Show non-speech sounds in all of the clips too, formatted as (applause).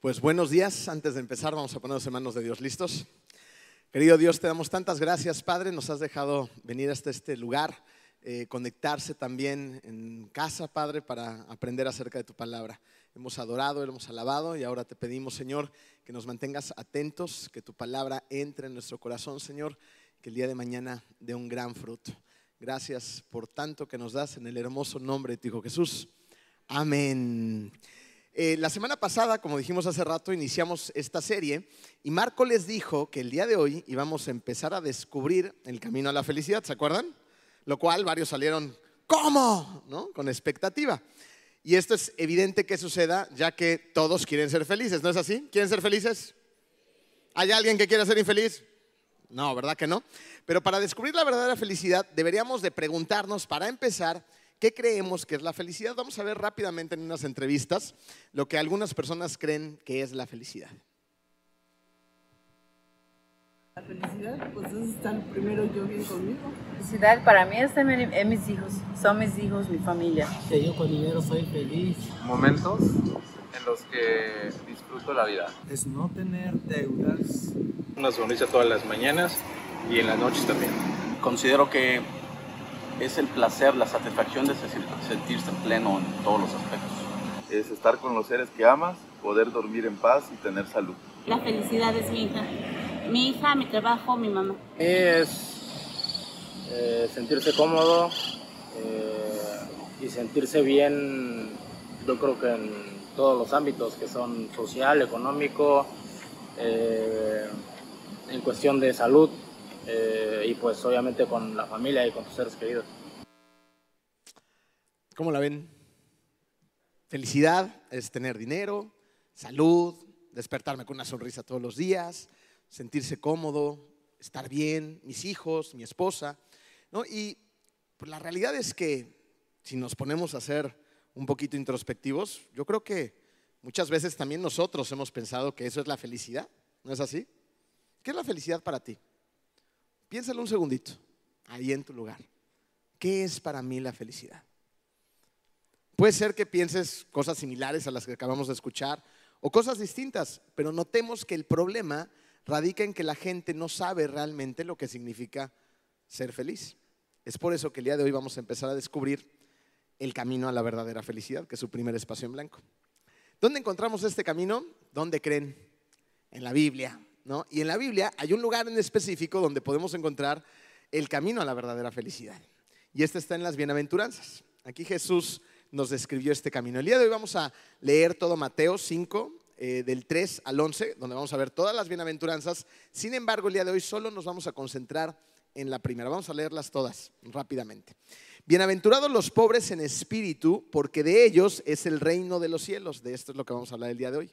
Pues buenos días. Antes de empezar, vamos a ponernos en manos de Dios. ¿Listos? Querido Dios, te damos tantas gracias, Padre. Nos has dejado venir hasta este lugar, eh, conectarse también en casa, Padre, para aprender acerca de tu palabra. Hemos adorado, hemos alabado y ahora te pedimos, Señor, que nos mantengas atentos, que tu palabra entre en nuestro corazón, Señor, que el día de mañana dé un gran fruto. Gracias por tanto que nos das en el hermoso nombre de tu Hijo Jesús. Amén. Eh, la semana pasada, como dijimos hace rato, iniciamos esta serie y Marco les dijo que el día de hoy íbamos a empezar a descubrir el camino a la felicidad, ¿se acuerdan? Lo cual varios salieron, ¿cómo? ¿No? Con expectativa. Y esto es evidente que suceda ya que todos quieren ser felices, ¿no es así? ¿Quieren ser felices? ¿Hay alguien que quiera ser infeliz? No, ¿verdad que no? Pero para descubrir la verdadera felicidad deberíamos de preguntarnos, para empezar, ¿Qué creemos que es la felicidad? Vamos a ver rápidamente en unas entrevistas lo que algunas personas creen que es la felicidad. La felicidad, pues es estar primero yo bien conmigo. Felicidad para mí es también es mis hijos, son mis hijos, mi familia. Que yo con dinero soy feliz. Momentos en los que disfruto la vida. Es no tener deudas. Una sonrisa todas las mañanas y en las noches también. Considero que es el placer, la satisfacción de sentirse pleno en todos los aspectos. Es estar con los seres que amas, poder dormir en paz y tener salud. La felicidad es mi hija. Mi hija, mi trabajo, mi mamá. Es eh, sentirse cómodo eh, y sentirse bien, yo creo que en todos los ámbitos que son social, económico, eh, en cuestión de salud, eh, y pues obviamente con la familia y con tus seres queridos. ¿Cómo la ven? Felicidad es tener dinero, salud, despertarme con una sonrisa todos los días, sentirse cómodo, estar bien, mis hijos, mi esposa. ¿no? Y pues, la realidad es que si nos ponemos a ser un poquito introspectivos, yo creo que muchas veces también nosotros hemos pensado que eso es la felicidad. ¿No es así? ¿Qué es la felicidad para ti? Piénsalo un segundito, ahí en tu lugar. ¿Qué es para mí la felicidad? Puede ser que pienses cosas similares a las que acabamos de escuchar o cosas distintas, pero notemos que el problema radica en que la gente no sabe realmente lo que significa ser feliz. Es por eso que el día de hoy vamos a empezar a descubrir el camino a la verdadera felicidad, que es su primer espacio en blanco. ¿Dónde encontramos este camino? ¿Dónde creen? En la Biblia. Y en la Biblia hay un lugar en específico donde podemos encontrar el camino a la verdadera felicidad. Y este está en las bienaventuranzas. Aquí Jesús nos describió este camino. El día de hoy vamos a leer todo Mateo 5, eh, del 3 al 11, donde vamos a ver todas las bienaventuranzas. Sin embargo, el día de hoy solo nos vamos a concentrar en la primera. Vamos a leerlas todas rápidamente. Bienaventurados los pobres en espíritu, porque de ellos es el reino de los cielos. De esto es lo que vamos a hablar el día de hoy.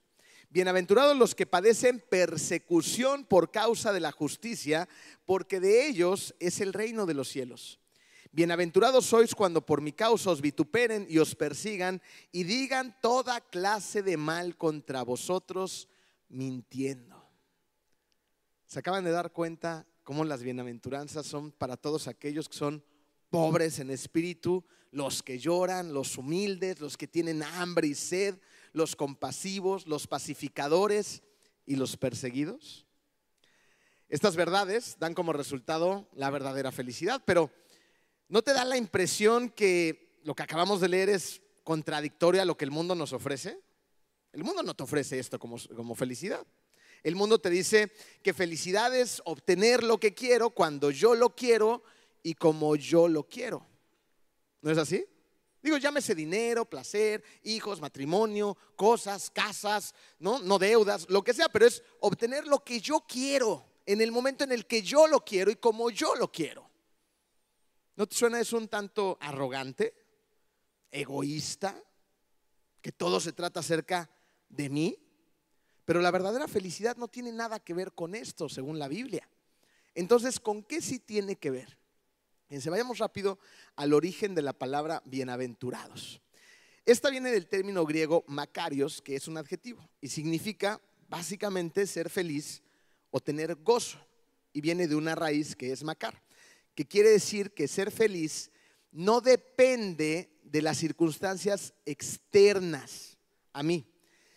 Bienaventurados los que padecen persecución por causa de la justicia, porque de ellos es el reino de los cielos. Bienaventurados sois cuando por mi causa os vituperen y os persigan y digan toda clase de mal contra vosotros, mintiendo. ¿Se acaban de dar cuenta cómo las bienaventuranzas son para todos aquellos que son pobres en espíritu, los que lloran, los humildes, los que tienen hambre y sed, los compasivos, los pacificadores y los perseguidos? Estas verdades dan como resultado la verdadera felicidad, pero ¿no te da la impresión que lo que acabamos de leer es contradictorio a lo que el mundo nos ofrece? El mundo no te ofrece esto como, como felicidad. El mundo te dice que felicidad es obtener lo que quiero cuando yo lo quiero y como yo lo quiero. ¿No es así? Digo, llámese dinero, placer, hijos, matrimonio, cosas, casas, ¿no? no deudas, lo que sea, pero es obtener lo que yo quiero en el momento en el que yo lo quiero y como yo lo quiero. ¿No te suena eso un tanto arrogante, egoísta, que todo se trata acerca de mí? Pero la verdadera felicidad no tiene nada que ver con esto, según la Biblia. Entonces, ¿con qué sí tiene que ver? Fíjense, vayamos rápido al origen de la palabra bienaventurados. Esta viene del término griego makarios, que es un adjetivo, y significa básicamente ser feliz o tener gozo, y viene de una raíz que es macar, que quiere decir que ser feliz no depende de las circunstancias externas a mí,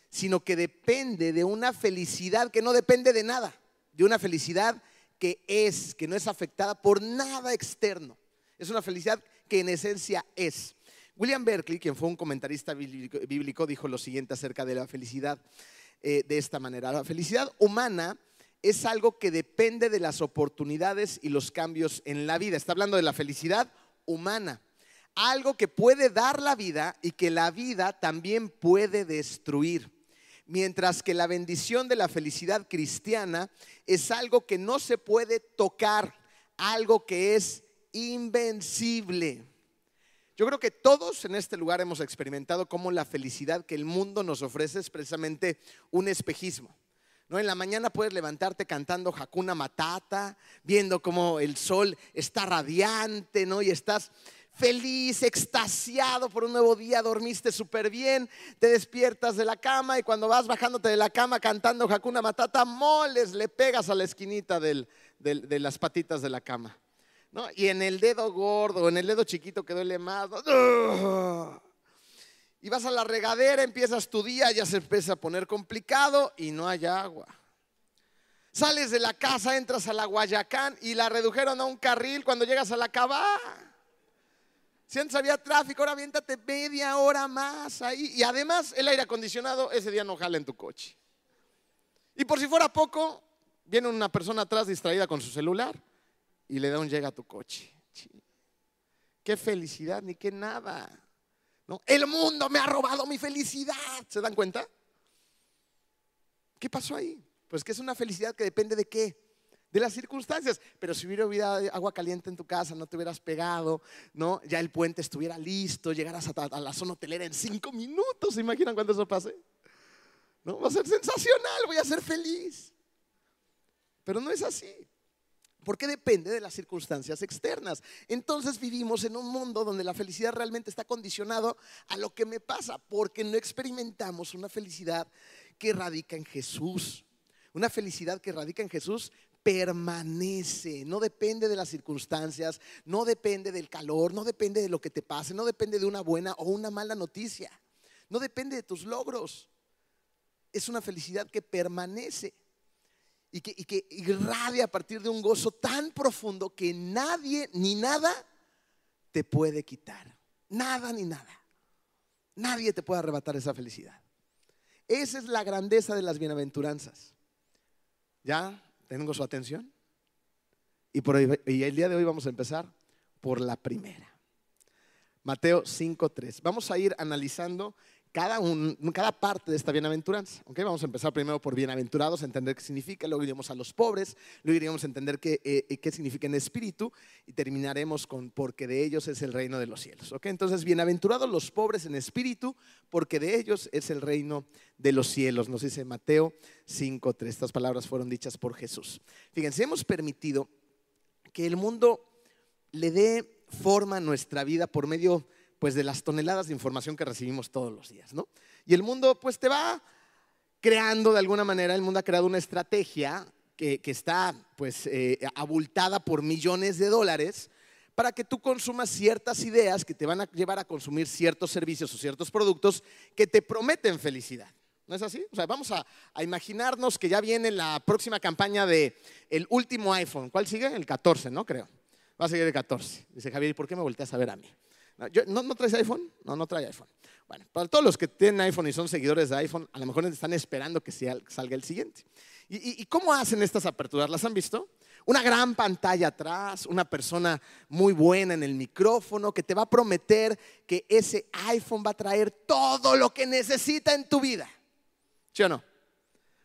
sino que depende de una felicidad que no depende de nada, de una felicidad que es, que no es afectada por nada externo. Es una felicidad que en esencia es. William Berkeley, quien fue un comentarista bíblico, dijo lo siguiente acerca de la felicidad eh, de esta manera. La felicidad humana es algo que depende de las oportunidades y los cambios en la vida. Está hablando de la felicidad humana. Algo que puede dar la vida y que la vida también puede destruir. Mientras que la bendición de la felicidad cristiana es algo que no se puede tocar, algo que es invencible. Yo creo que todos en este lugar hemos experimentado cómo la felicidad que el mundo nos ofrece es precisamente un espejismo. ¿No? En la mañana puedes levantarte cantando Hakuna Matata, viendo cómo el sol está radiante, ¿no? Y estás feliz, extasiado por un nuevo día, dormiste súper bien, te despiertas de la cama y cuando vas bajándote de la cama cantando Hakuna Matata, moles, le pegas a la esquinita de las patitas de la cama. Y en el dedo gordo, en el dedo chiquito que duele más. Y vas a la regadera, empiezas tu día, ya se empieza a poner complicado y no hay agua. Sales de la casa, entras a la Guayacán y la redujeron a un carril cuando llegas a la Cabá. Si antes había tráfico, ahora aviéntate media hora más ahí. Y además el aire acondicionado ese día no jala en tu coche. Y por si fuera poco, viene una persona atrás distraída con su celular y le da un llega a tu coche. Qué felicidad, ni qué nada. ¿No? El mundo me ha robado mi felicidad. ¿Se dan cuenta? ¿Qué pasó ahí? Pues que es una felicidad que depende de qué? De las circunstancias. Pero si hubiera agua caliente en tu casa, no te hubieras pegado, ¿no? Ya el puente estuviera listo, llegaras a, la zona hotelera en cinco minutos. ¿Se imaginan cuando eso pase? ¿No? Va a ser sensacional, voy a ser feliz. Pero no es así porque depende de las circunstancias externas. Entonces vivimos en un mundo donde la felicidad realmente está condicionado a lo que me pasa, porque no experimentamos una felicidad que radica en Jesús. Una felicidad que radica en Jesús permanece, no depende de las circunstancias, no depende del calor, no depende de lo que te pase, no depende de una buena o una mala noticia, no depende de tus logros. Es una felicidad que permanece y que, irradia a partir de un gozo tan profundo que nadie ni nada te puede quitar. Nada ni nada. Nadie te puede arrebatar esa felicidad. Esa es la grandeza de las bienaventuranzas. ¿Ya tengo su atención? Y, por y el día de hoy vamos a empezar por la primera. Mateo 5.3. Vamos a ir analizando cada, cada parte de esta bienaventuranza. ¿okay? Vamos a empezar primero por bienaventurados, entender qué significa, luego iremos a los pobres, luego iremos a entender qué, eh, eh, qué significa en espíritu y terminaremos con porque de ellos es el reino de los cielos. ¿okay? Entonces, bienaventurados los pobres en espíritu, porque de ellos es el reino de los cielos, nos dice Mateo 5.3. Estas palabras fueron dichas por Jesús. Fíjense, hemos permitido que el mundo le dé forma a nuestra vida por medio pues de las toneladas de información que recibimos todos los días, ¿no? Y el mundo pues te va creando de alguna manera, el mundo ha creado una estrategia que, está pues eh, abultada por millones de dólares para que tú consumas ciertas ideas que te van a llevar a consumir ciertos servicios o ciertos productos que te prometen felicidad. ¿No es así? O sea, vamos a, imaginarnos que ya viene la próxima campaña de el último iPhone. ¿Cuál sigue? El 14, ¿no? Creo. Va a seguir el 14. Dice Javier, ¿y por qué me volteas a ver a mí? ¿No, traes iPhone? No, no trae iPhone. Bueno, para todos los que tienen iPhone y son seguidores de iPhone, a lo mejor están esperando que salga el siguiente. ¿Y, cómo hacen estas aperturas? ¿Las han visto? Una gran pantalla atrás, una persona muy buena en el micrófono que te va a prometer que ese iPhone va a traer todo lo que necesita en tu vida. ¿Sí o no?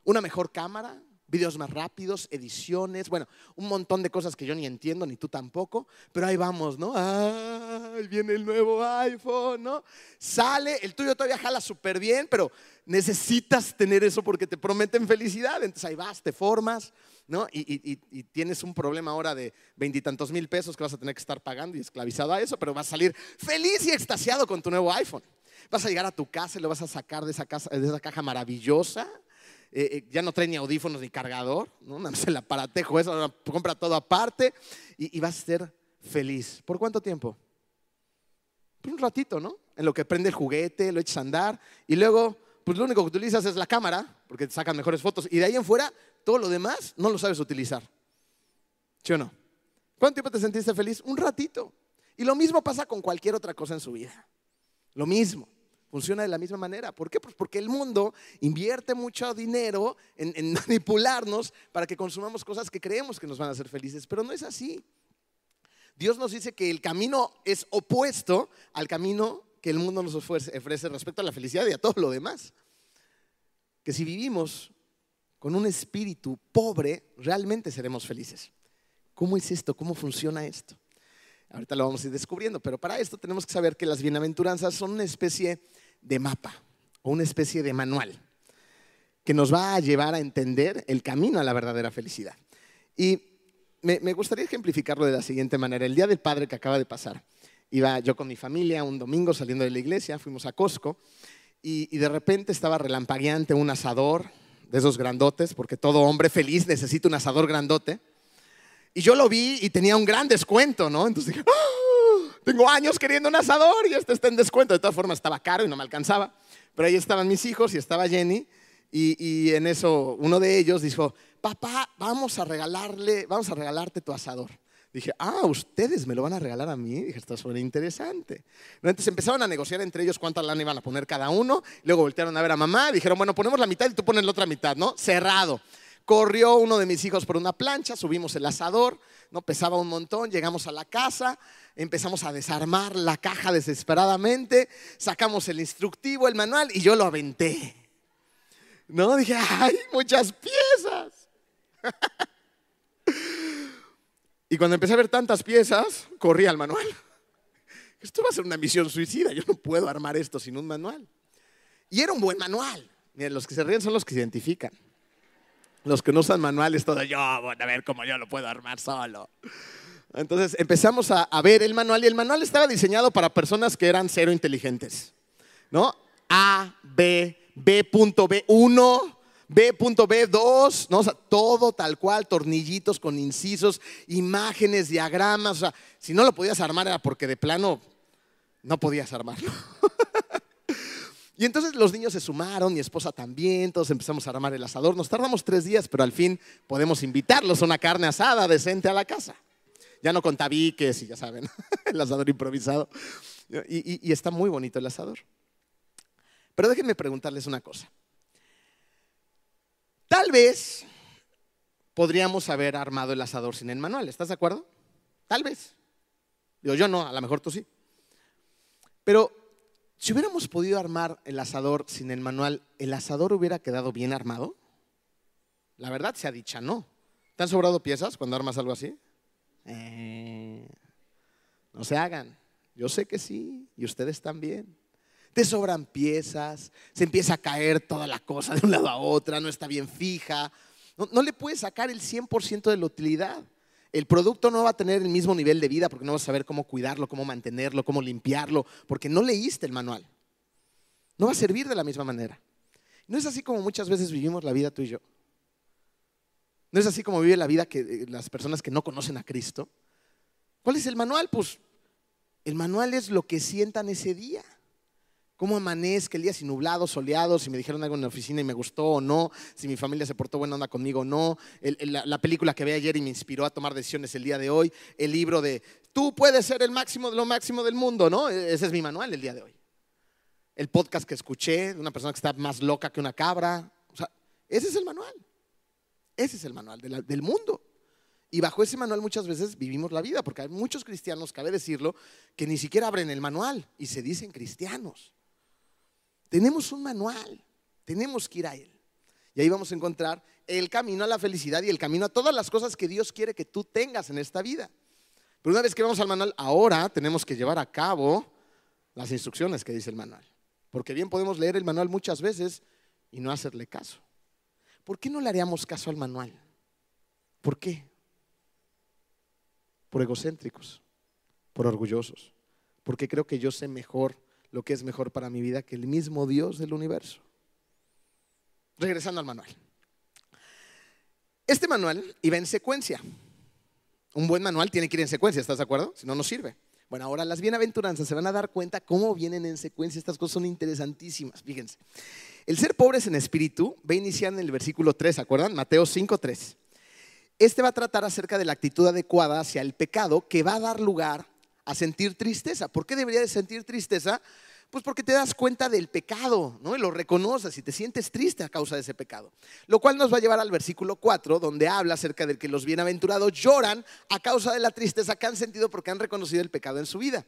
Una mejor cámara, videos más rápidos, ediciones, bueno, un montón de cosas que yo ni entiendo, ni tú tampoco, pero ahí vamos, ¿no? Ah, viene el nuevo iPhone, ¿no? Sale, el tuyo todavía jala súper bien, pero necesitas tener eso porque te prometen felicidad, entonces ahí vas, te formas, ¿no? Y- y- y tienes un problema ahora de veintitantos mil pesos que vas a tener que estar pagando y esclavizado a eso, pero vas a salir feliz y extasiado con tu nuevo iPhone. Vas a llegar a tu casa y lo vas a sacar de esa, casa, de esa caja maravillosa. Eh, eh, ya no trae ni audífonos ni cargador, ¿no? Nada más el aparatejo, eso, compra todo aparte y, y vas a ser feliz. ¿Por cuánto tiempo? Por un ratito, ¿no? En lo que prende el juguete, lo echas a andar y luego, pues lo único que utilizas es la cámara, porque te sacan mejores fotos y de ahí en fuera, todo lo demás no lo sabes utilizar. ¿Sí o no? ¿Cuánto tiempo te sentiste feliz? Un ratito. Y lo mismo pasa con cualquier otra cosa en su vida. Lo mismo. Funciona de la misma manera. ¿Por qué? Pues porque el mundo invierte mucho dinero en, (laughs) manipularnos para que consumamos cosas que creemos que nos van a hacer felices, pero no es así. Dios nos dice que el camino es opuesto al camino que el mundo nos ofrece respecto a la felicidad y a todo lo demás. Que si vivimos con un espíritu pobre, realmente seremos felices. ¿Cómo es esto? ¿Cómo funciona esto? Ahorita lo vamos a ir descubriendo, pero para esto tenemos que saber que las bienaventuranzas son una especie de mapa o una especie de manual que nos va a llevar a entender el camino a la verdadera felicidad. Y me, gustaría ejemplificarlo de la siguiente manera. El Día del Padre que acaba de pasar, iba yo con mi familia un domingo saliendo de la iglesia, fuimos a Costco y, y de repente estaba relampagueante un asador de esos grandotes, porque todo hombre feliz necesita un asador grandote. Y yo lo vi y tenía un gran descuento, ¿no? Entonces dije, ¡Ah! Tengo años queriendo un asador y este está en descuento. De todas formas estaba caro y no me alcanzaba. Pero ahí estaban mis hijos y estaba Jenny. Y, en eso uno de ellos dijo, papá, vamos a regalarle, vamos a regalarte tu asador. Dije, ah, ustedes me lo van a regalar a mí. Dije, esto suena interesante. Entonces empezaron a negociar entre ellos cuánta lana iban a poner cada uno. Luego voltearon a ver a mamá. Dijeron, bueno, ponemos la mitad y tú pones la otra mitad, ¿no? Cerrado. Corrió uno de mis hijos por una plancha, subimos el asador, no pesaba un montón, llegamos a la casa, empezamos a desarmar la caja desesperadamente, sacamos el instructivo, el manual y yo lo aventé. No, dije, ¡ay, muchas piezas! (laughs) y cuando empecé a ver tantas piezas, corrí al manual. Esto va a ser una misión suicida, yo no puedo armar esto sin un manual. Y era un buen manual. Miren, los que se ríen son los que se identifican. Los que no usan manuales, todo yo, bueno, a ver cómo yo lo puedo armar solo. Entonces empezamos a, a, ver el manual y el manual estaba diseñado para personas que eran cero inteligentes. ¿No? A, B, B.B1, B.B2, ¿no? O sea, todo tal cual, tornillitos con incisos, imágenes, diagramas. O sea, si no lo podías armar era porque de plano no podías armarlo. (laughs) Y entonces los niños se sumaron, mi esposa también, todos empezamos a armar el asador. Nos tardamos tres días, pero al fin podemos invitarlos a una carne asada decente a la casa. Ya no con tabiques y ya saben, (laughs) el asador improvisado. Y, y, está muy bonito el asador. Pero déjenme preguntarles una cosa. Tal vez podríamos haber armado el asador sin el manual, ¿estás de acuerdo? Tal vez. Digo, yo no, a lo mejor tú sí. Pero si hubiéramos podido armar el asador sin el manual, ¿el asador hubiera quedado bien armado? La verdad sea dicha, no. ¿Te han sobrado piezas cuando armas algo así? Eh, no se hagan. Yo sé que sí, y ustedes también. Te sobran piezas, se empieza a caer toda la cosa de un lado a otra, no está bien fija. No, no le puedes sacar el 100% de la utilidad. El producto no va a tener el mismo nivel de vida porque no vas a saber cómo cuidarlo, cómo mantenerlo, cómo limpiarlo, porque no leíste el manual. No va a servir de la misma manera. No es así como muchas veces vivimos la vida tú y yo. No es así como vive la vida que las personas que no conocen a Cristo. ¿Cuál es el manual? Pues el manual es lo que sientan ese día. Cómo amanezca el día, si nublado, soleado, si me dijeron algo en la oficina y me gustó o no, si mi familia se portó buena onda conmigo o no, la, la, película que vi ayer y me inspiró a tomar decisiones el día de hoy, el libro de tú puedes ser el máximo lo máximo del mundo, ¿no? Ese es mi manual el día de hoy. El podcast que escuché de una persona que está más loca que una cabra, o sea, ese es el manual. Ese es el manual del mundo. Y bajo ese manual muchas veces vivimos la vida, porque hay muchos cristianos, cabe decirlo, que ni siquiera abren el manual y se dicen cristianos. Tenemos un manual, tenemos que ir a él. Y ahí vamos a encontrar el camino a la felicidad y el camino a todas las cosas que Dios quiere que tú tengas en esta vida. Pero una vez que vamos al manual, ahora tenemos que llevar a cabo las instrucciones que dice el manual. Porque bien podemos leer el manual muchas veces y no hacerle caso. ¿Por qué no le haríamos caso al manual? ¿Por qué? Por egocéntricos, por orgullosos, porque creo que yo sé mejor lo que es mejor para mi vida que el mismo Dios del universo. Regresando al manual. Este manual iba en secuencia. Un buen manual tiene que ir en secuencia, ¿estás de acuerdo? Si no, no sirve. Bueno, ahora las bienaventuranzas se van a dar cuenta cómo vienen en secuencia. Estas cosas son interesantísimas. Fíjense. El ser pobres en espíritu va a iniciar en el versículo 3, ¿se acuerdan? Mateo 5, 3. Este va a tratar acerca de la actitud adecuada hacia el pecado que va a dar lugar a sentir tristeza. ¿Por qué debería de sentir tristeza? Pues porque te das cuenta del pecado, ¿no? Y lo reconoces y te sientes triste a causa de ese pecado. Lo cual nos va a llevar al versículo 4, donde habla acerca de que los bienaventurados lloran a causa de la tristeza que han sentido porque han reconocido el pecado en su vida.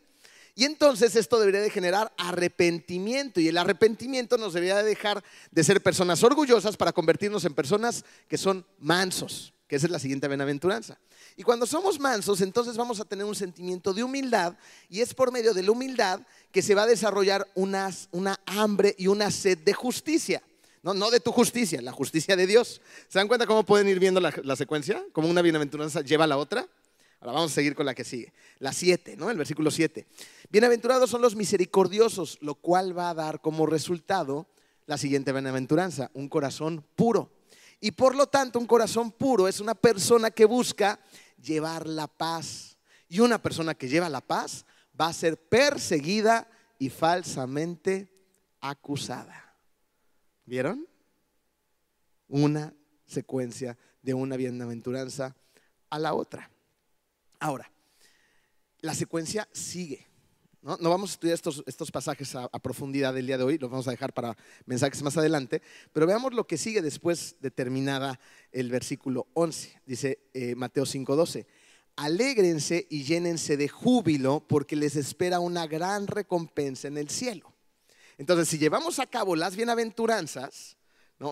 Y entonces esto debería de generar arrepentimiento y el arrepentimiento nos debería de dejar de ser personas orgullosas para convertirnos en personas que son mansos, que esa es la siguiente bienaventuranza. Y cuando somos mansos, entonces vamos a tener un sentimiento de humildad y es por medio de la humildad que se va a desarrollar una, hambre y una sed de justicia. No, no de tu justicia, la justicia de Dios. ¿Se dan cuenta cómo pueden ir viendo la, la secuencia? Como una bienaventuranza lleva a la otra. Ahora vamos a seguir con la que sigue. La 7, ¿no? El versículo 7. Bienaventurados son los misericordiosos, lo cual va a dar como resultado la siguiente bienaventuranza, un corazón puro. Y por lo tanto, un corazón puro es una persona que busca llevar la paz. Y una persona que lleva la paz va a ser perseguida y falsamente acusada. ¿Vieron? Una secuencia de una bienaventuranza a la otra. Ahora, la secuencia sigue. No, vamos a estudiar estos, estos pasajes a, profundidad del día de hoy, los vamos a dejar para mensajes más adelante, pero veamos lo que sigue después de terminada el versículo 11. Dice eh, Mateo 5:12, alégrense y llénense de júbilo porque les espera una gran recompensa en el cielo. Entonces, si llevamos a cabo las bienaventuranzas,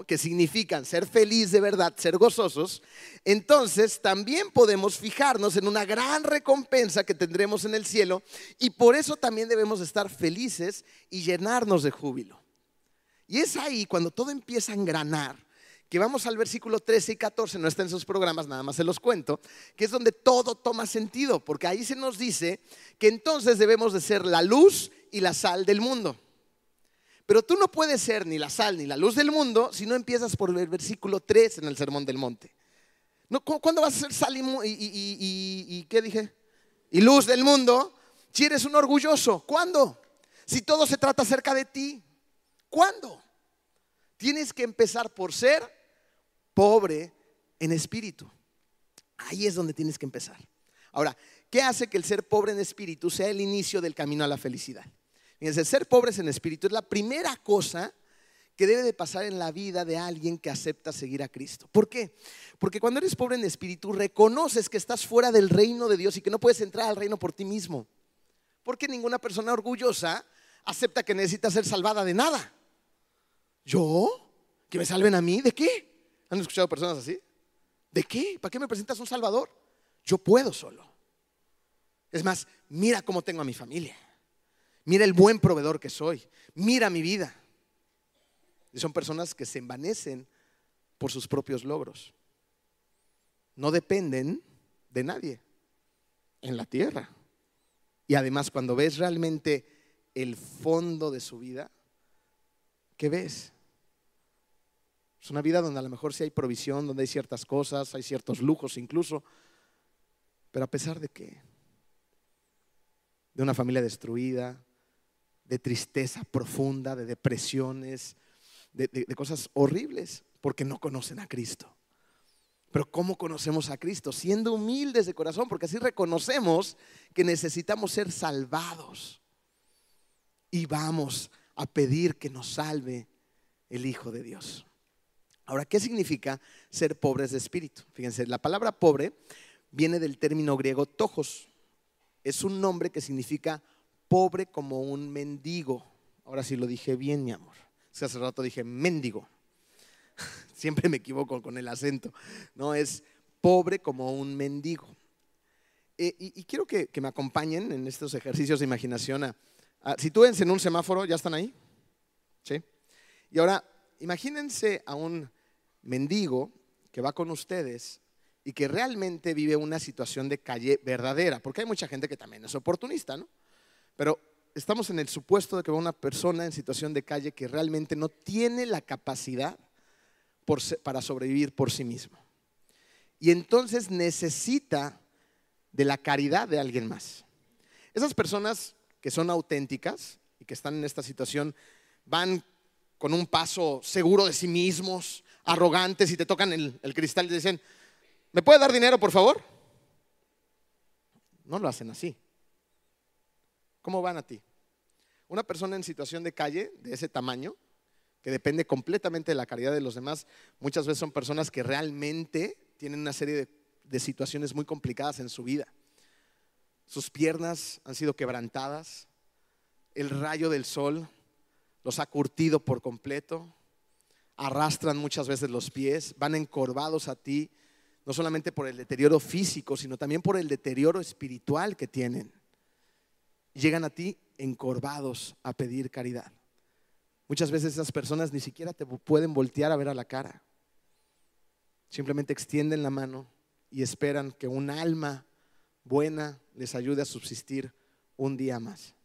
que significan ser feliz de verdad, ser gozosos, entonces también podemos fijarnos en una gran recompensa que tendremos en el cielo y por eso también debemos estar felices y llenarnos de júbilo. Y es ahí cuando todo empieza a engranar, que vamos al versículo 13 y 14, no está en sus programas, nada más se los cuento, que es donde todo toma sentido, porque ahí se nos dice que entonces debemos de ser la luz y la sal del mundo. Pero tú no puedes ser ni la sal ni la luz del mundo si no empiezas por el versículo 3 en el Sermón del Monte. ¿Cuándo vas a ser sal y, qué dije? Y luz del mundo si eres un orgulloso. ¿Cuándo? Si todo se trata acerca de ti. ¿Cuándo? Tienes que empezar por ser pobre en espíritu. Ahí es donde tienes que empezar. Ahora, ¿qué hace que el ser pobre en espíritu sea el inicio del camino a la felicidad? Fíjense, ser pobres en espíritu es la primera cosa que debe de pasar en la vida de alguien que acepta seguir a Cristo. ¿Por qué? Porque cuando eres pobre en espíritu, reconoces que estás fuera del reino de Dios y que no puedes entrar al reino por ti mismo. Porque ninguna persona orgullosa acepta que necesita ser salvada de nada. ¿Yo? ¿Que me salven a mí? ¿De qué? ¿Han escuchado personas así? ¿De qué? ¿Para qué me presentas un salvador? Yo puedo solo. Es más, mira cómo tengo a mi familia. Mira el buen proveedor que soy. Mira mi vida. Y son personas que se envanecen por sus propios logros. No dependen de nadie en la tierra. Y además cuando ves realmente el fondo de su vida, ¿qué ves? Es una vida donde a lo mejor sí hay provisión, donde hay ciertas cosas, hay ciertos lujos incluso, pero a pesar de qué? De una familia destruida, de tristeza profunda, de depresiones, de, de, cosas horribles, porque no conocen a Cristo. Pero ¿cómo conocemos a Cristo? Siendo humildes de corazón, porque así reconocemos que necesitamos ser salvados. Y vamos a pedir que nos salve el Hijo de Dios. Ahora, ¿qué significa ser pobres de espíritu? Fíjense, la palabra pobre viene del término griego tojos. Es un nombre que significa pobre como un mendigo. Ahora sí lo dije bien, mi amor. Es que hace rato dije mendigo. (laughs) siempre me equivoco con el acento, ¿no? Es pobre como un mendigo. Eh, y, quiero que, que me acompañen en estos ejercicios de imaginación. a- a- sitúense en un semáforo, ¿ya están ahí? ¿Sí? Y ahora, imagínense a un mendigo que va con ustedes y que realmente vive una situación de calle verdadera, porque hay mucha gente que también es oportunista, ¿no? Pero estamos en el supuesto de que va una persona en situación de calle que realmente no tiene la capacidad para sobrevivir por sí mismo. Y entonces necesita de la caridad de alguien más. Esas personas que son auténticas y que están en esta situación van con un paso seguro de sí mismos, arrogantes y te tocan el, el cristal y te dicen, ¿me puede dar dinero, por favor? No lo hacen así. ¿Cómo van a ti? Una persona en situación de calle de ese tamaño, que depende completamente de la caridad de los demás, muchas veces son personas que realmente tienen una serie de, de situaciones muy complicadas en su vida. Sus piernas han sido quebrantadas, el rayo del sol los ha curtido por completo, arrastran muchas veces los pies, van encorvados a ti, no solamente por el deterioro físico, sino también por el deterioro espiritual que tienen. Llegan a ti encorvados a pedir caridad. Muchas veces esas personas ni siquiera te pueden voltear a ver a la cara. Simplemente extienden la mano y esperan que un alma buena les ayude a subsistir un día más.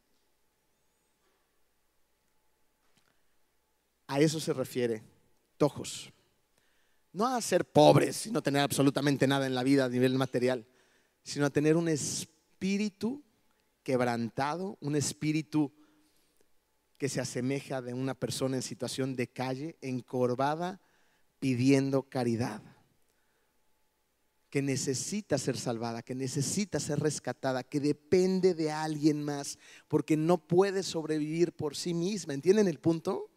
A eso se refiere tojos. No a ser pobres y no tener absolutamente nada en la vida a nivel material, sino a tener un espíritu quebrantado, un espíritu que se asemeja de una persona en situación de calle, encorvada, pidiendo caridad, que necesita ser salvada, que necesita ser rescatada, que depende de alguien más, porque no puede sobrevivir por sí misma. ¿Entienden el punto?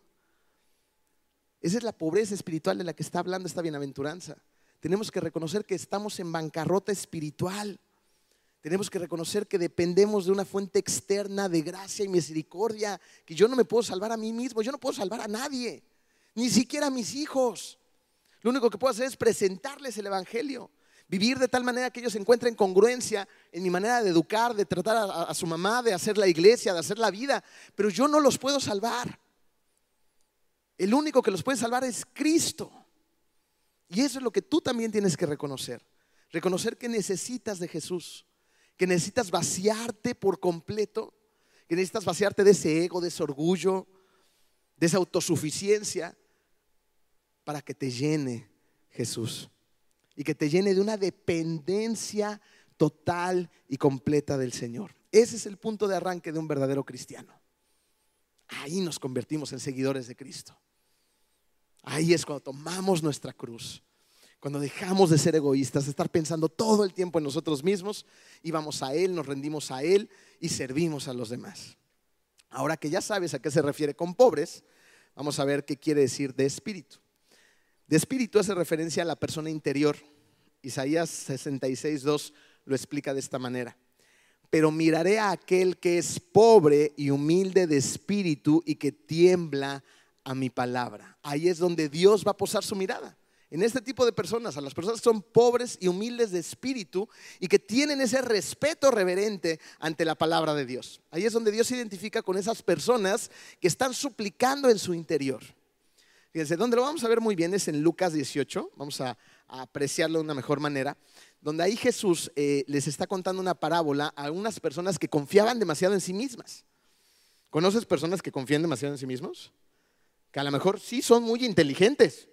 Esa es la pobreza espiritual de la que está hablando esta bienaventuranza. Tenemos que reconocer que estamos en bancarrota espiritual. Tenemos que reconocer que dependemos de una fuente externa de gracia y misericordia, que yo no me puedo salvar a mí mismo, yo no puedo salvar a nadie, ni siquiera a mis hijos. Lo único que puedo hacer es presentarles el Evangelio, vivir de tal manera que ellos encuentren congruencia en mi manera de educar, de tratar a, su mamá, de hacer la iglesia, de hacer la vida, pero yo no los puedo salvar. El único que los puede salvar es Cristo. Y eso es lo que tú también tienes que reconocer. Reconocer que necesitas de Jesús, que necesitas vaciarte por completo, que necesitas vaciarte de ese ego, de ese orgullo, de esa autosuficiencia, para que te llene Jesús. Y que te llene de una dependencia total y completa del Señor. Ese es el punto de arranque de un verdadero cristiano. Ahí nos convertimos en seguidores de Cristo. Ahí es cuando tomamos nuestra cruz, cuando dejamos de ser egoístas, de estar pensando todo el tiempo en nosotros mismos y vamos a Él, nos rendimos a Él y servimos a los demás. Ahora que ya sabes a qué se refiere con pobres, vamos a ver qué quiere decir de espíritu. De espíritu hace referencia a la persona interior. Isaías 66, 2 lo explica de esta manera. Pero miraré a aquel que es pobre y humilde de espíritu y que tiembla a mi palabra. Ahí es donde Dios va a posar su mirada. En este tipo de personas, a las personas que son pobres y humildes de espíritu y que tienen ese respeto reverente ante la palabra de Dios. Ahí es donde Dios se identifica con esas personas que están suplicando en su interior. Fíjense, donde lo vamos a ver muy bien es en Lucas 18, vamos a, apreciarlo de una mejor manera, donde ahí Jesús eh, les está contando una parábola a unas personas que confiaban demasiado en sí mismas. ¿Conoces personas que confían demasiado en sí mismos? Que a lo mejor sí son muy inteligentes,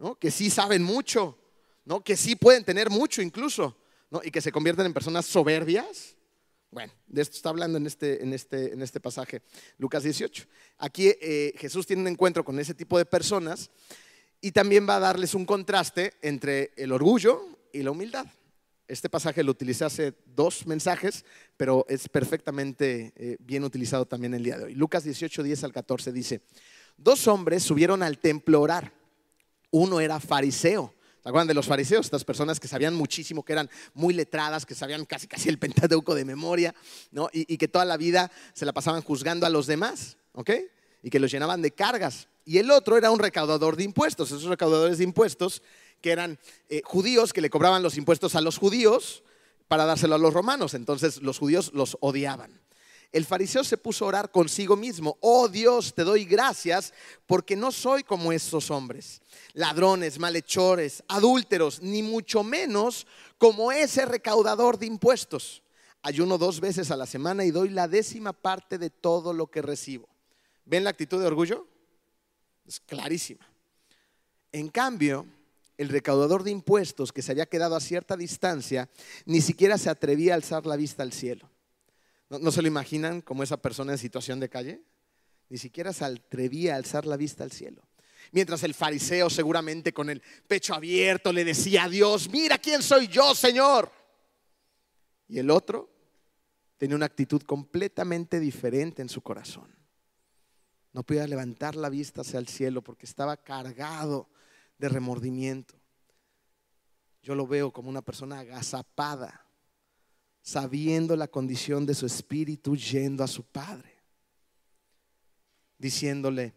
¿no? que sí saben mucho, ¿no? que sí pueden tener mucho incluso, ¿no? y que se convierten en personas soberbias. Bueno, de esto está hablando en este, en este, en este pasaje, Lucas 18. Aquí eh, Jesús tiene un encuentro con ese tipo de personas y también va a darles un contraste entre el orgullo y la humildad. Este pasaje lo utilicé hace dos mensajes, pero es perfectamente eh, bien utilizado también el día de hoy. Lucas 18, 10 al 14 dice, dos hombres subieron al templo a orar. Uno era fariseo. ¿Se acuerdan de los fariseos? Estas personas que sabían muchísimo, que eran muy letradas, que sabían casi casi el Pentateuco de memoria, ¿no? Y, que toda la vida se la pasaban juzgando a los demás, ¿ok? Y que los llenaban de cargas. y el otro era un recaudador de impuestos. Esos recaudadores de impuestos que eran eh, judíos que le cobraban los impuestos a los judíos para dárselo a los romanos. Entonces los judíos los odiaban. El fariseo se puso a orar consigo mismo. Oh Dios, te doy gracias porque no soy como estos hombres, ladrones, malhechores, adúlteros, ni mucho menos como ese recaudador de impuestos. Ayuno dos veces a la semana y doy la décima parte de todo lo que recibo. ¿Ven la actitud de orgullo? Es clarísima. En cambio, el recaudador de impuestos que se había quedado a cierta distancia ni siquiera se atrevía a alzar la vista al cielo. ¿No, se lo imaginan como esa persona en situación de calle? Ni siquiera se atrevía a alzar la vista al cielo. Mientras el fariseo seguramente con el pecho abierto le decía a Dios, mira quién soy yo, Señor. Y el otro tenía una actitud completamente diferente en su corazón. No podía levantar la vista hacia el cielo porque estaba cargado de remordimiento. Yo lo veo como una persona agazapada sabiendo la condición de su espíritu, yendo a su padre, diciéndole,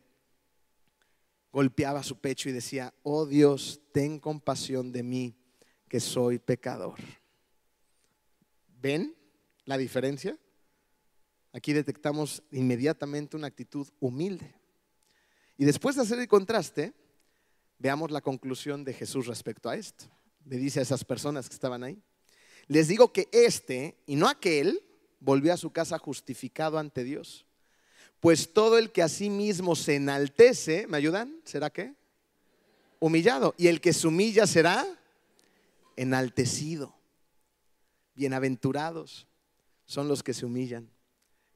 golpeaba su pecho y decía, oh Dios, ten compasión de mí, que soy pecador. ¿Ven la diferencia? Aquí detectamos inmediatamente una actitud humilde. Y después de hacer el contraste, veamos la conclusión de Jesús respecto a esto. Le dice a esas personas que estaban ahí, les digo que este y no aquel volvió a su casa justificado ante Dios. Pues todo el que a sí mismo se enaltece, ¿me ayudan? ¿Será qué? Humillado. Y el que se humilla será enaltecido. Bienaventurados son los que se humillan,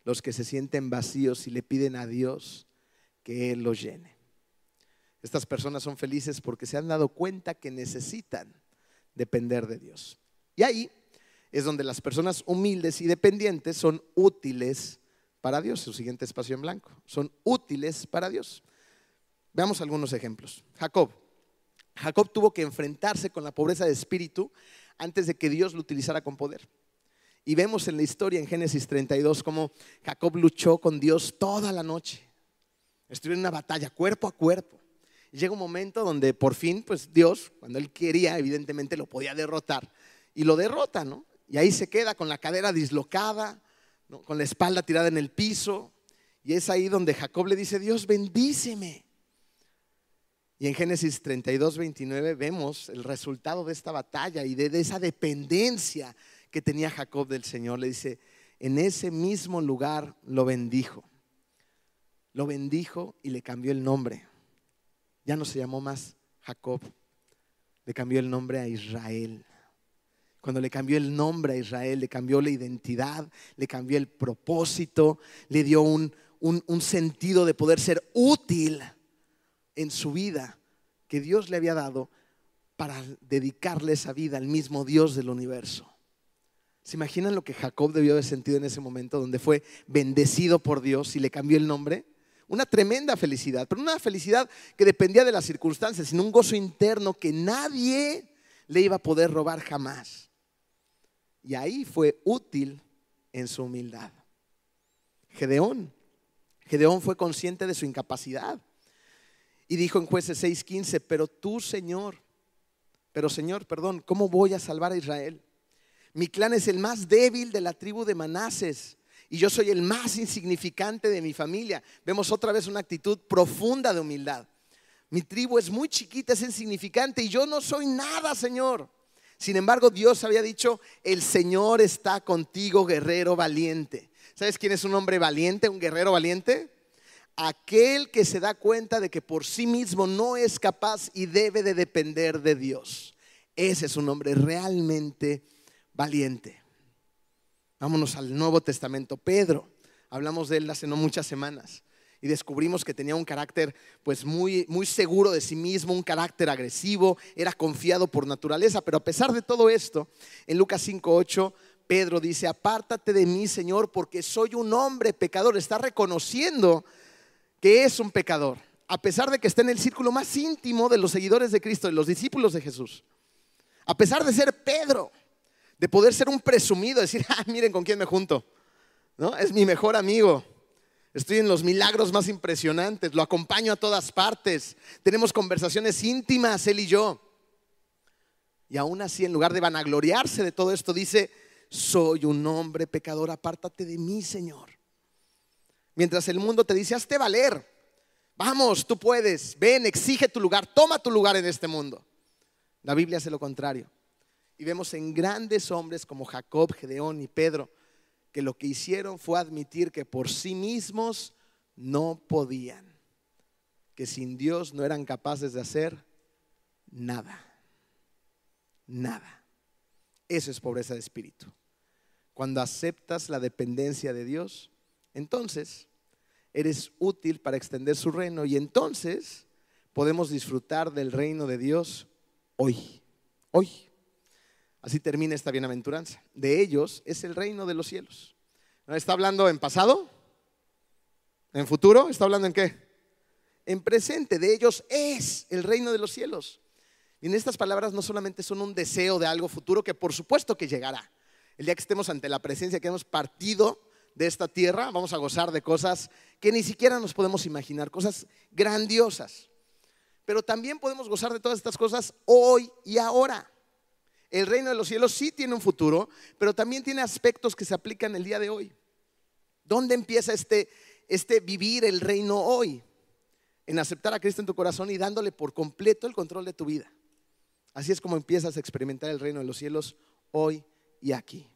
los que se sienten vacíos y le piden a Dios que Él los llene. Estas personas son felices porque se han dado cuenta que necesitan depender de Dios. Y ahí es donde las personas humildes y dependientes son útiles para Dios. Su siguiente espacio en blanco. Son útiles para Dios. Veamos algunos ejemplos. Jacob. Jacob tuvo que enfrentarse con la pobreza de espíritu antes de que Dios lo utilizara con poder. Y vemos en la historia en Génesis 32 cómo Jacob luchó con Dios toda la noche. Estuvo en una batalla cuerpo a cuerpo. Llega un momento donde por fin, pues Dios, cuando él quería, evidentemente lo podía derrotar y lo derrota, ¿no? Y ahí se queda con la cadera dislocada, con la espalda tirada en el piso. Y es ahí donde Jacob le dice, Dios, bendíceme. Y en Génesis 32, 29 vemos el resultado de esta batalla y de, de esa dependencia que tenía Jacob del Señor. Le dice, en ese mismo lugar lo bendijo. Lo bendijo y le cambió el nombre. Ya no se llamó más Jacob, le cambió el nombre a Israel. Cuando le cambió el nombre a Israel, le cambió la identidad, le cambió el propósito, le dio un, sentido de poder ser útil en su vida que Dios le había dado para dedicarle esa vida al mismo Dios del universo. ¿Se imaginan lo que Jacob debió haber sentido en ese momento donde fue bendecido por Dios y le cambió el nombre? Una tremenda felicidad, pero una felicidad que dependía de las circunstancias, sino un gozo interno que nadie le iba a poder robar jamás. Y ahí fue útil en su humildad. Gedeón. Gedeón fue consciente de su incapacidad. Y dijo en jueces 6:15, pero tú, Señor, pero Señor, perdón, ¿cómo voy a salvar a Israel? Mi clan es el más débil de la tribu de Manases y yo soy el más insignificante de mi familia. Vemos otra vez una actitud profunda de humildad. Mi tribu es muy chiquita, es insignificante y yo no soy nada, Señor. Sin embargo, Dios había dicho, el Señor está contigo, guerrero valiente. ¿Sabes quién es un hombre valiente, un guerrero valiente? Aquel que se da cuenta de que por sí mismo no es capaz y debe de depender de Dios. Ese es un hombre realmente valiente. Vámonos al Nuevo Testamento. Pedro, hablamos de él hace no muchas semanas y descubrimos que tenía un carácter pues muy, muy seguro de sí mismo, un carácter agresivo, era confiado por naturaleza, pero a pesar de todo esto, en Lucas 5.8, Pedro dice, apártate de mí, Señor, porque soy un hombre pecador. Está reconociendo que es un pecador, a pesar de que está en el círculo más íntimo de los seguidores de Cristo, de los discípulos de Jesús. A pesar de ser Pedro, de poder ser un presumido, decir, (laughs) ah, miren con quién me junto, ¿no? Es mi mejor amigo Estoy en los milagros más impresionantes, lo acompaño a todas partes. Tenemos conversaciones íntimas, él y yo. Y aún así, en lugar de vanagloriarse de todo esto, dice, soy un hombre pecador, apártate de mí, Señor. Mientras el mundo te dice, hazte valer, vamos, tú puedes, ven, exige tu lugar, toma tu lugar en este mundo. La Biblia hace lo contrario. Y vemos en grandes hombres como Jacob, Gedeón y Pedro, que lo que hicieron fue admitir que por sí mismos no podían, que sin Dios no eran capaces de hacer nada, nada. Eso es pobreza de espíritu. Cuando aceptas la dependencia de Dios, entonces eres útil para extender su reino y entonces podemos disfrutar del reino de Dios hoy, hoy. Así termina esta bienaventuranza. De ellos es el reino de los cielos. ¿No ¿Está hablando en pasado? ¿En futuro? ¿Está hablando en qué? En presente. De ellos es el reino de los cielos. Y en estas palabras no solamente son un deseo de algo futuro, que por supuesto que llegará. El día que estemos ante la presencia, que hemos partido de esta tierra, vamos a gozar de cosas que ni siquiera nos podemos imaginar, cosas grandiosas. Pero también podemos gozar de todas estas cosas hoy y ahora. El reino de los cielos sí tiene un futuro, pero también tiene aspectos que se aplican el día de hoy. ¿Dónde empieza este, este vivir el reino hoy? En aceptar a Cristo en tu corazón y dándole por completo el control de tu vida. Así es como empiezas a experimentar el reino de los cielos hoy y aquí.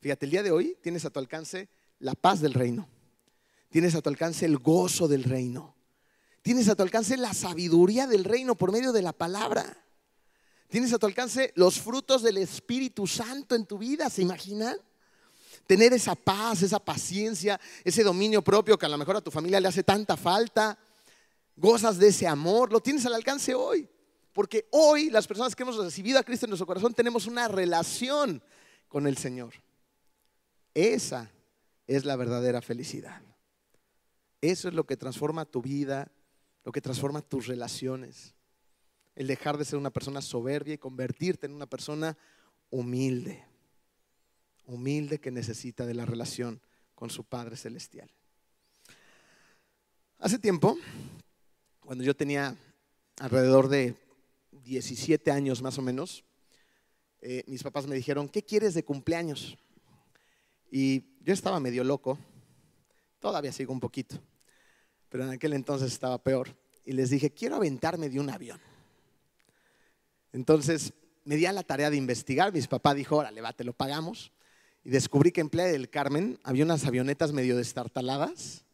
Fíjate, el día de hoy tienes a tu alcance la paz del reino. Tienes a tu alcance el gozo del reino. Tienes a tu alcance la sabiduría del reino por medio de la palabra. Tienes a tu alcance los frutos del Espíritu Santo en tu vida, ¿se imaginan? Tener esa paz, esa paciencia, ese dominio propio que a lo mejor a tu familia le hace tanta falta. Gozas de ese amor, lo tienes al alcance hoy. Porque hoy las personas que hemos recibido a Cristo en nuestro corazón tenemos una relación con el Señor. Esa es la verdadera felicidad. Eso es lo que transforma tu vida, lo que transforma tus relaciones el dejar de ser una persona soberbia y convertirte en una persona humilde, humilde que necesita de la relación con su Padre Celestial. Hace tiempo, cuando yo tenía alrededor de 17 años más o menos, eh, mis papás me dijeron, ¿qué quieres de cumpleaños? Y yo estaba medio loco, todavía sigo un poquito, pero en aquel entonces estaba peor. Y les dije, quiero aventarme de un avión. Entonces me di a la tarea de investigar. Mis papás dijo, órale, va, te lo pagamos. Y descubrí que en Playa del Carmen había unas avionetas medio destartaladas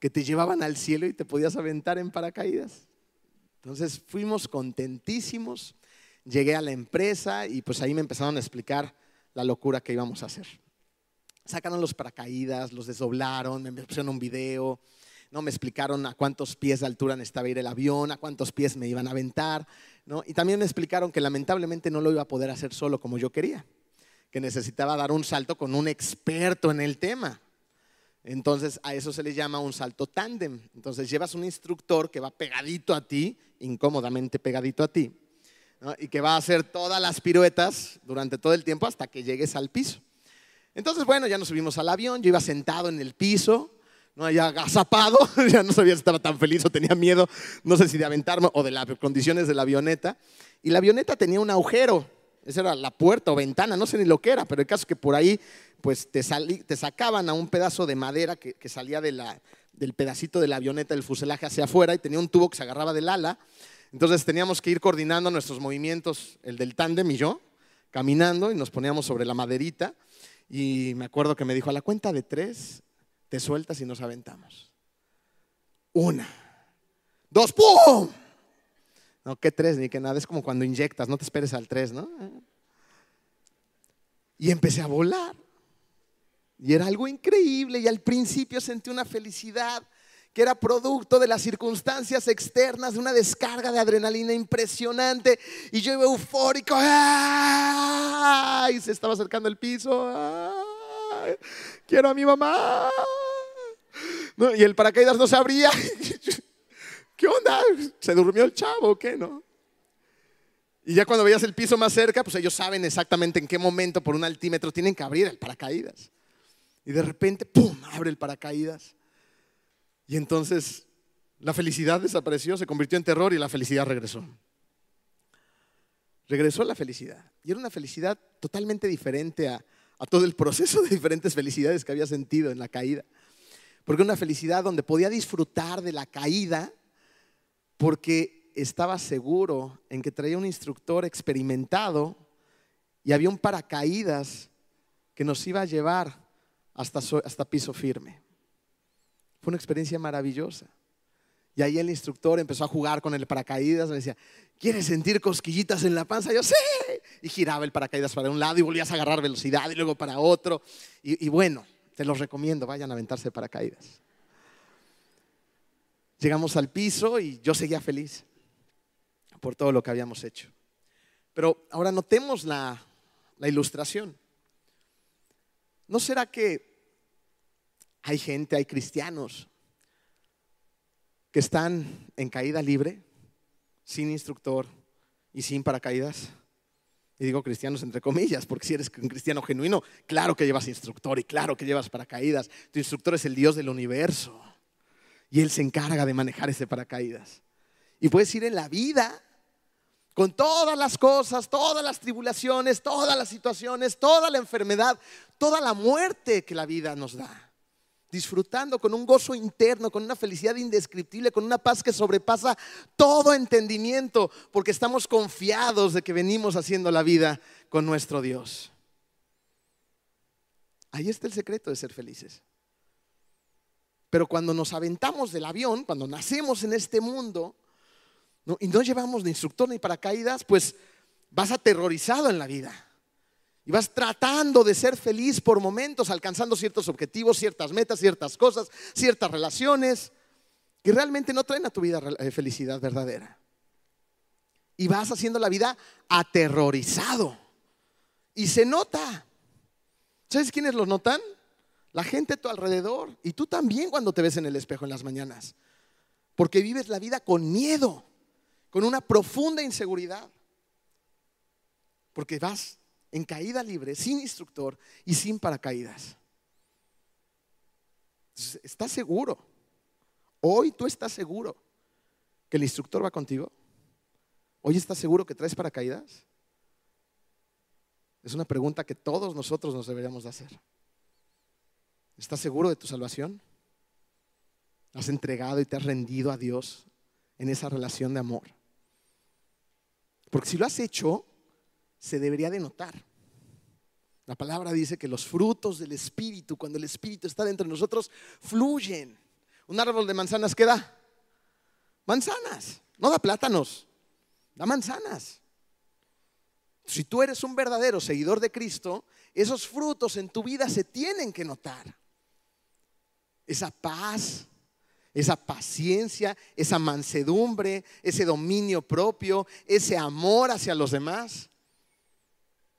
que te llevaban al cielo y te podías aventar en paracaídas. Entonces fuimos contentísimos. Llegué a la empresa y pues ahí me empezaron a explicar la locura que íbamos a hacer. Sacaron los paracaídas, los desdoblaron, me pusieron un video, no me explicaron a cuántos pies de altura necesitaba ir el avión, a cuántos pies me iban a aventar, y también me explicaron que lamentablemente no lo iba a poder hacer solo como yo quería, que necesitaba dar un salto con un experto en el tema. Entonces a eso se le llama un salto tándem. Entonces llevas un instructor que va pegadito a ti, incómodamente pegadito a ti, y que va a hacer todas las piruetas durante todo el tiempo hasta que llegues al piso. Entonces, bueno, ya nos subimos al avión, yo iba sentado en el piso, no había agazapado, (laughs) ya no sabía si estaba tan feliz o tenía miedo, no sé si de aventarme o de las condiciones de la avioneta. Y la avioneta tenía un agujero, esa era la puerta o ventana, no sé ni lo que era, pero el caso es que por ahí pues te, te sacaban a un pedazo de madera que, salía de la, del pedacito de la avioneta, del fuselaje hacia afuera y tenía un tubo que se agarraba del ala. Entonces teníamos que ir coordinando nuestros movimientos, el del tándem y yo, caminando y nos poníamos sobre la maderita. Y me acuerdo que me dijo, a la cuenta de tres, te sueltas y nos aventamos. Una, dos, ¡pum! No, que tres, ni que nada, es como cuando inyectas, no te esperes al tres, ¿no? Y empecé a volar. Y era algo increíble y al principio sentí una felicidad que era producto de las circunstancias externas, de una descarga de adrenalina impresionante. Y yo iba eufórico. Y se estaba acercando el piso. Quiero a mi mamá. Y el paracaídas no se abría. (laughs) ¿Qué onda? ¿Se durmió el chavo o qué, no? Y ya cuando veías el piso más cerca, pues ellos saben exactamente en qué momento por un altímetro tienen que abrir el paracaídas. Y de repente, ¡pum!, abre el paracaídas. Y entonces la felicidad desapareció, se convirtió en terror y la felicidad regresó. Regresó la felicidad. Y era una felicidad totalmente diferente a, a todo el proceso de diferentes felicidades que había sentido en la caída. Porque una felicidad donde podía disfrutar de la caída porque estaba seguro en que traía un instructor experimentado y había un paracaídas que nos iba a llevar hasta, hasta piso firme. Fue una experiencia maravillosa. Y ahí el instructor empezó a jugar con el paracaídas, me decía, ¿quieres sentir cosquillitas en la panza? Yo, sí. Y giraba el paracaídas para un lado y volvías a agarrar velocidad y luego para otro. Y bueno, te los recomiendo, vayan a aventarse paracaídas. Llegamos al piso y yo seguía feliz por todo lo que habíamos hecho. Pero ahora notemos la, la ilustración. ¿No será que hay gente, hay cristianos que están en caída libre, sin instructor y sin paracaídas? Y digo cristianos entre comillas, porque si eres un cristiano genuino, claro que llevas instructor y claro que llevas paracaídas. Tu instructor es el Dios del universo y Él se encarga de manejar ese paracaídas. Y puedes ir en la vida con todas las cosas, todas las tribulaciones, todas las situaciones, toda la enfermedad, toda la muerte que la vida nos da. Disfrutando con un gozo interno, con una felicidad indescriptible, con una paz que sobrepasa todo entendimiento, porque estamos confiados de que venimos haciendo la vida con nuestro Dios. Ahí está el secreto de ser felices. Pero cuando nos aventamos del avión, cuando nacemos en este mundo, y no llevamos ni instructor ni paracaídas, pues vas aterrorizado en la vida. Y vas tratando de ser feliz por momentos, alcanzando ciertos objetivos, ciertas metas, ciertas cosas, ciertas relaciones, que realmente no traen a tu vida eh, felicidad verdadera. Y vas haciendo la vida aterrorizado. Y se nota. ¿Sabes quiénes lo notan? La gente a tu alrededor. Y tú también cuando te ves en el espejo en las mañanas. Porque vives la vida con miedo con una profunda inseguridad. Porque vas en caída libre, sin instructor y sin paracaídas. ¿Estás seguro? Hoy tú estás seguro que el instructor va contigo. Hoy estás seguro que traes paracaídas. Es una pregunta que todos nosotros nos deberíamos de hacer. ¿Estás seguro de tu salvación? ¿Has entregado y te has rendido a Dios en esa relación de amor? Porque si lo has hecho, se debería de notar. La palabra dice que los frutos del Espíritu, cuando el Espíritu está dentro de nosotros, fluyen. Un árbol de manzanas, ¿qué da? Manzanas, no da plátanos, da manzanas. Si tú eres un verdadero seguidor de Cristo, esos frutos en tu vida se tienen que notar. Esa paz, esa paciencia, esa mansedumbre, ese dominio propio, ese amor hacia los demás.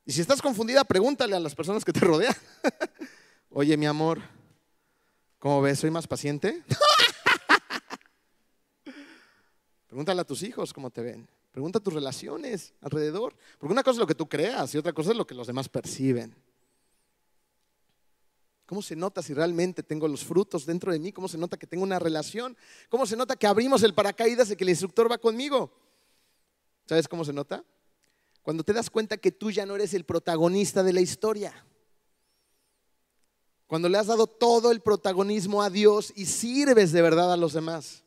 Y si estás confundida, pregúntale a las personas que te rodean. (laughs) Oye, mi amor, ¿cómo ves? ¿Soy más paciente? (laughs) Pregúntale a tus hijos cómo te ven. Pregunta a tus relaciones alrededor. Porque una cosa es lo que tú creas y otra cosa es lo que los demás perciben. ¿Cómo se nota si realmente tengo los frutos dentro de mí? ¿Cómo se nota que tengo una relación? ¿Cómo se nota que abrimos el paracaídas y que el instructor va conmigo? ¿Sabes cómo se nota? Cuando te das cuenta que tú ya no eres el protagonista de la historia. Cuando le has dado todo el protagonismo a Dios y sirves de verdad a los demás.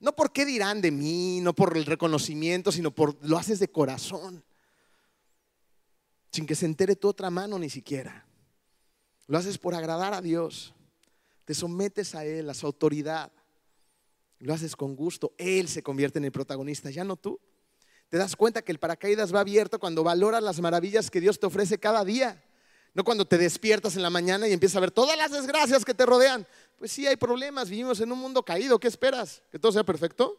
No por qué dirán de mí, no por el reconocimiento, sino por lo haces de corazón. Sin que se entere tu otra mano ni siquiera. Lo haces por agradar a Dios. Te sometes a Él, a su autoridad. Lo haces con gusto. Él se convierte en el protagonista, ya no tú. Te das cuenta que el paracaídas va abierto cuando valoras las maravillas que Dios te ofrece cada día. No cuando te despiertas en la mañana y empiezas a ver todas las desgracias que te rodean. Pues sí, hay problemas, vivimos en un mundo caído. ¿Qué esperas? ¿Que todo sea perfecto?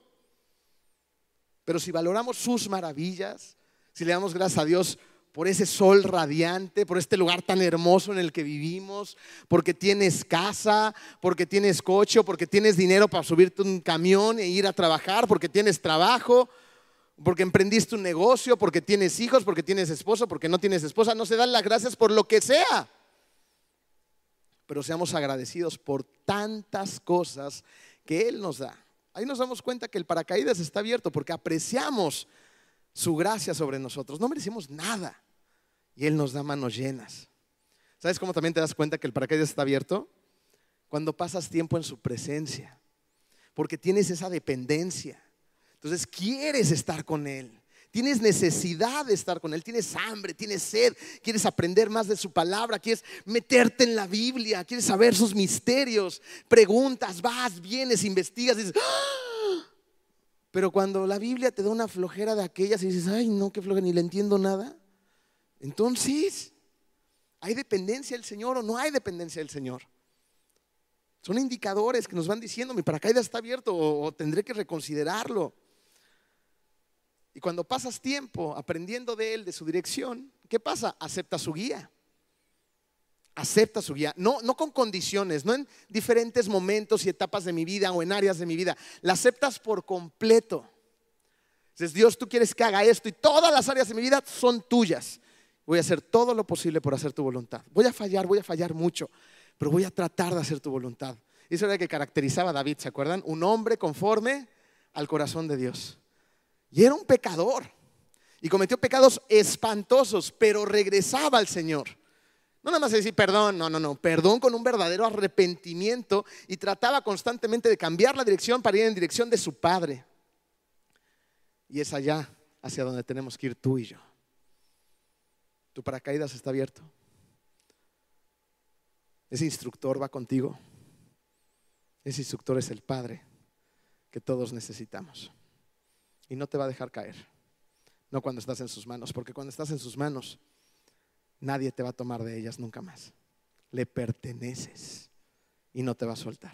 Pero si valoramos sus maravillas, si le damos gracias a Dios por ese sol radiante, por este lugar tan hermoso en el que vivimos, porque tienes casa, porque tienes coche, porque tienes dinero para subirte un camión e ir a trabajar, porque tienes trabajo, porque emprendiste un negocio, porque tienes hijos, porque tienes esposo, porque no tienes esposa, no se dan las gracias por lo que sea. Pero seamos agradecidos por tantas cosas que Él nos da. Ahí nos damos cuenta que el paracaídas está abierto porque apreciamos su gracia sobre nosotros. No merecemos nada y Él nos da manos llenas. ¿Sabes cómo también te das cuenta que el paracaídas está abierto? Cuando pasas tiempo en su presencia, porque tienes esa dependencia. Entonces quieres estar con Él. Tienes necesidad de estar con Él, tienes hambre, tienes sed, quieres aprender más de su palabra, quieres meterte en la Biblia, quieres saber sus misterios, preguntas, vas, vienes, investigas, dices, ¡Ah! pero cuando la Biblia te da una flojera de aquellas y dices, ay, no, qué flojera, ni le entiendo nada, entonces, ¿hay dependencia del Señor o no hay dependencia del Señor? Son indicadores que nos van diciendo, mi paracaídas está abierto o, o tendré que reconsiderarlo. Y cuando pasas tiempo aprendiendo de Él, de su dirección, ¿qué pasa? Acepta su guía. Acepta su guía. No, no con condiciones, no en diferentes momentos y etapas de mi vida o en áreas de mi vida. La aceptas por completo. Dices, Dios, tú quieres que haga esto y todas las áreas de mi vida son tuyas. Voy a hacer todo lo posible por hacer tu voluntad. Voy a fallar, voy a fallar mucho, pero voy a tratar de hacer tu voluntad. Eso era lo que caracterizaba a David, ¿se acuerdan? Un hombre conforme al corazón de Dios. Y era un pecador. Y cometió pecados espantosos, pero regresaba al Señor. No nada más decir perdón, no, no, no, perdón con un verdadero arrepentimiento y trataba constantemente de cambiar la dirección para ir en dirección de su Padre. Y es allá hacia donde tenemos que ir tú y yo. Tu paracaídas está abierto. Ese instructor va contigo. Ese instructor es el Padre que todos necesitamos y no te va a dejar caer. No cuando estás en sus manos, porque cuando estás en sus manos, nadie te va a tomar de ellas nunca más. Le perteneces y no te va a soltar.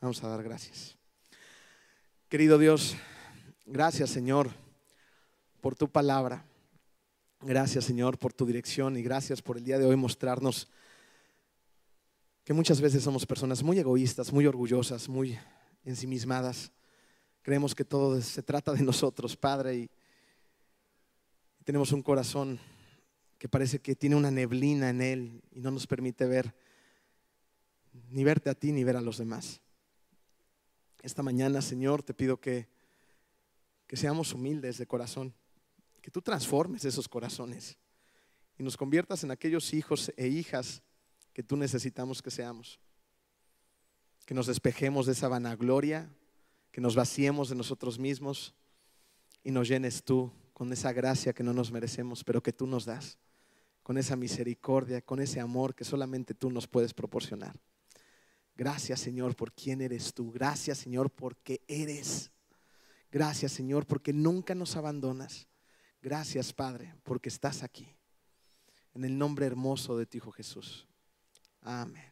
Vamos a dar gracias. Querido Dios, gracias Señor por tu palabra. Gracias Señor por tu dirección y gracias por el día de hoy mostrarnos que muchas veces somos personas muy egoístas, muy orgullosas, muy ensimismadas Creemos que todo se trata de nosotros, Padre, y tenemos un corazón que parece que tiene una neblina en él y no nos permite ver, ni verte a ti, ni ver a los demás. Esta mañana, Señor, te pido que, que seamos humildes de corazón, que tú transformes esos corazones y nos conviertas en aquellos hijos e hijas que tú necesitamos que seamos. Que nos despejemos de esa vanagloria, que nos vaciemos de nosotros mismos y nos llenes tú con esa gracia que no nos merecemos, pero que tú nos das, con esa misericordia, con ese amor que solamente tú nos puedes proporcionar. Gracias Señor por quién eres tú. Gracias Señor porque eres. Gracias Señor porque nunca nos abandonas. Gracias Padre porque estás aquí. En el nombre hermoso de tu Hijo Jesús. Amén.